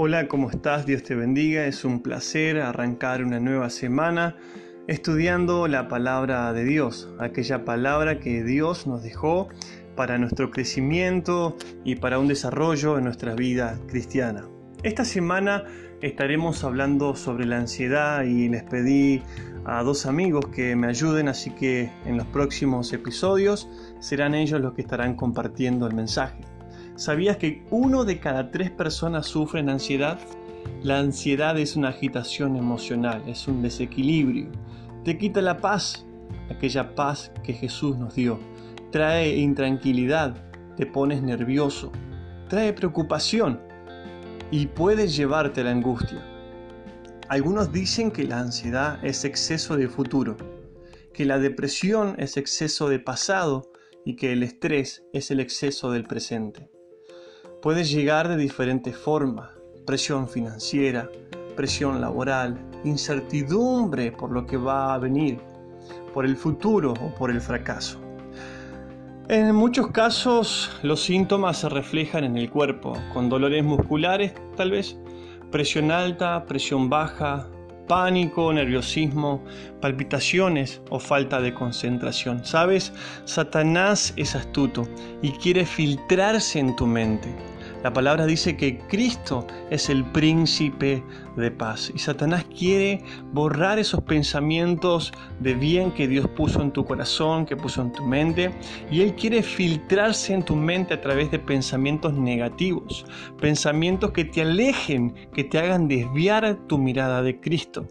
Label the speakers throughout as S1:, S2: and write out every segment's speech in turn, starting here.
S1: Hola, ¿cómo estás? Dios te bendiga. Es un placer arrancar una nueva semana estudiando la palabra de Dios, aquella palabra que Dios nos dejó para nuestro crecimiento y para un desarrollo en nuestra vida cristiana. Esta semana estaremos hablando sobre la ansiedad y les pedí a dos amigos que me ayuden, así que en los próximos episodios serán ellos los que estarán compartiendo el mensaje. ¿Sabías que uno de cada tres personas sufren ansiedad? La ansiedad es una agitación emocional, es un desequilibrio. Te quita la paz, aquella paz que Jesús nos dio. Trae intranquilidad, te pones nervioso. Trae preocupación y puede llevarte a la angustia. Algunos dicen que la ansiedad es exceso de futuro, que la depresión es exceso de pasado y que el estrés es el exceso del presente puede llegar de diferentes formas, presión financiera, presión laboral, incertidumbre por lo que va a venir, por el futuro o por el fracaso. En muchos casos los síntomas se reflejan en el cuerpo, con dolores musculares tal vez, presión alta, presión baja, pánico, nerviosismo, palpitaciones o falta de concentración. ¿Sabes? Satanás es astuto y quiere filtrarse en tu mente. La palabra dice que Cristo es el príncipe de paz y Satanás quiere borrar esos pensamientos de bien que Dios puso en tu corazón, que puso en tu mente y Él quiere filtrarse en tu mente a través de pensamientos negativos, pensamientos que te alejen, que te hagan desviar tu mirada de Cristo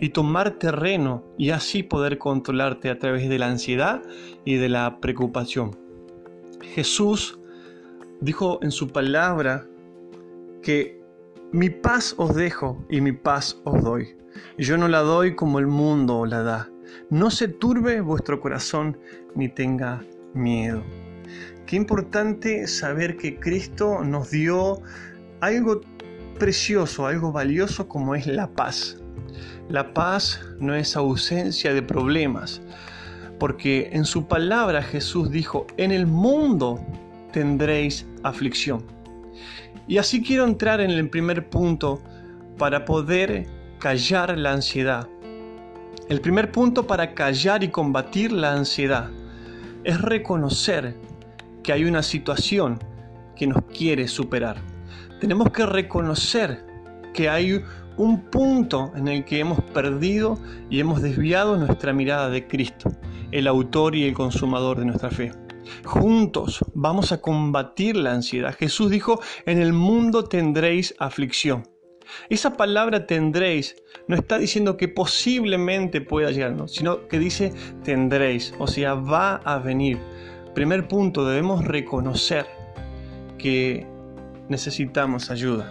S1: y tomar terreno y así poder controlarte a través de la ansiedad y de la preocupación. Jesús dijo en su palabra que mi paz os dejo y mi paz os doy. Y yo no la doy como el mundo la da. No se turbe vuestro corazón ni tenga miedo. Qué importante saber que Cristo nos dio algo precioso, algo valioso como es la paz. La paz no es ausencia de problemas, porque en su palabra Jesús dijo, en el mundo tendréis aflicción. Y así quiero entrar en el primer punto para poder callar la ansiedad. El primer punto para callar y combatir la ansiedad es reconocer que hay una situación que nos quiere superar. Tenemos que reconocer que hay un punto en el que hemos perdido y hemos desviado nuestra mirada de Cristo, el autor y el consumador de nuestra fe. Juntos vamos a combatir la ansiedad. Jesús dijo, en el mundo tendréis aflicción. Esa palabra tendréis no está diciendo que posiblemente pueda llegar, sino que dice tendréis, o sea, va a venir. Primer punto, debemos reconocer que necesitamos ayuda.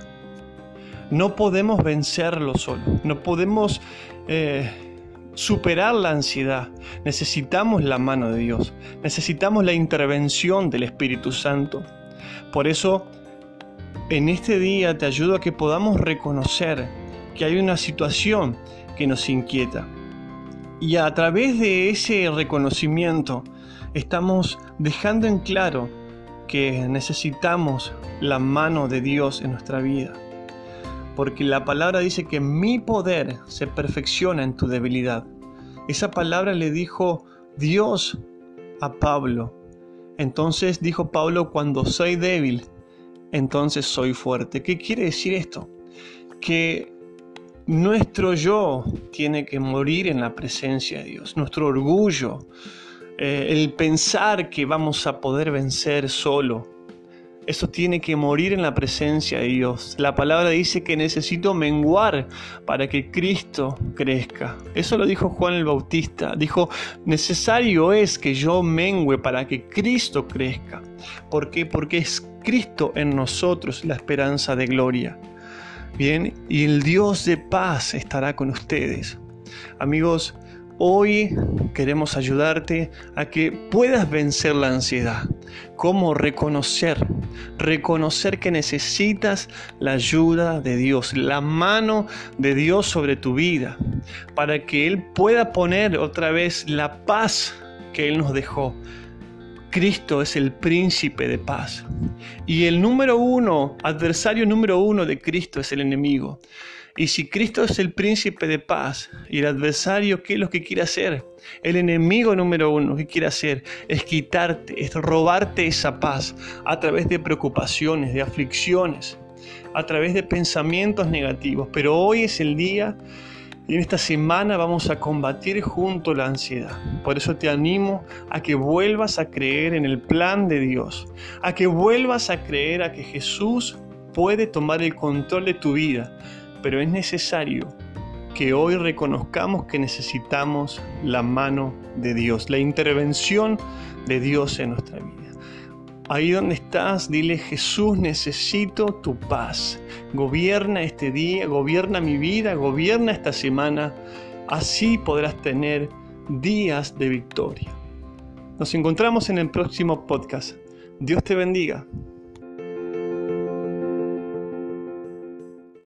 S1: No podemos vencerlo solo, no podemos... Eh, superar la ansiedad, necesitamos la mano de Dios, necesitamos la intervención del Espíritu Santo. Por eso, en este día te ayudo a que podamos reconocer que hay una situación que nos inquieta. Y a través de ese reconocimiento estamos dejando en claro que necesitamos la mano de Dios en nuestra vida porque la palabra dice que mi poder se perfecciona en tu debilidad. Esa palabra le dijo Dios a Pablo. Entonces dijo Pablo, cuando soy débil, entonces soy fuerte. ¿Qué quiere decir esto? Que nuestro yo tiene que morir en la presencia de Dios, nuestro orgullo, eh, el pensar que vamos a poder vencer solo, eso tiene que morir en la presencia de Dios. La palabra dice que necesito menguar para que Cristo crezca. Eso lo dijo Juan el Bautista. Dijo, necesario es que yo mengue para que Cristo crezca. ¿Por qué? Porque es Cristo en nosotros la esperanza de gloria. Bien, y el Dios de paz estará con ustedes. Amigos, Hoy queremos ayudarte a que puedas vencer la ansiedad. ¿Cómo reconocer? Reconocer que necesitas la ayuda de Dios, la mano de Dios sobre tu vida, para que Él pueda poner otra vez la paz que Él nos dejó. Cristo es el príncipe de paz. Y el número uno, adversario número uno de Cristo es el enemigo. Y si Cristo es el príncipe de paz y el adversario, ¿qué es lo que quiere hacer? El enemigo número uno que quiere hacer es quitarte, es robarte esa paz a través de preocupaciones, de aflicciones, a través de pensamientos negativos. Pero hoy es el día y en esta semana vamos a combatir junto la ansiedad. Por eso te animo a que vuelvas a creer en el plan de Dios, a que vuelvas a creer a que Jesús puede tomar el control de tu vida, pero es necesario que hoy reconozcamos que necesitamos la mano de Dios, la intervención de Dios en nuestra vida. Ahí donde estás, dile Jesús, necesito tu paz. Gobierna este día, gobierna mi vida, gobierna esta semana. Así podrás tener días de victoria. Nos encontramos en el próximo podcast. Dios te bendiga.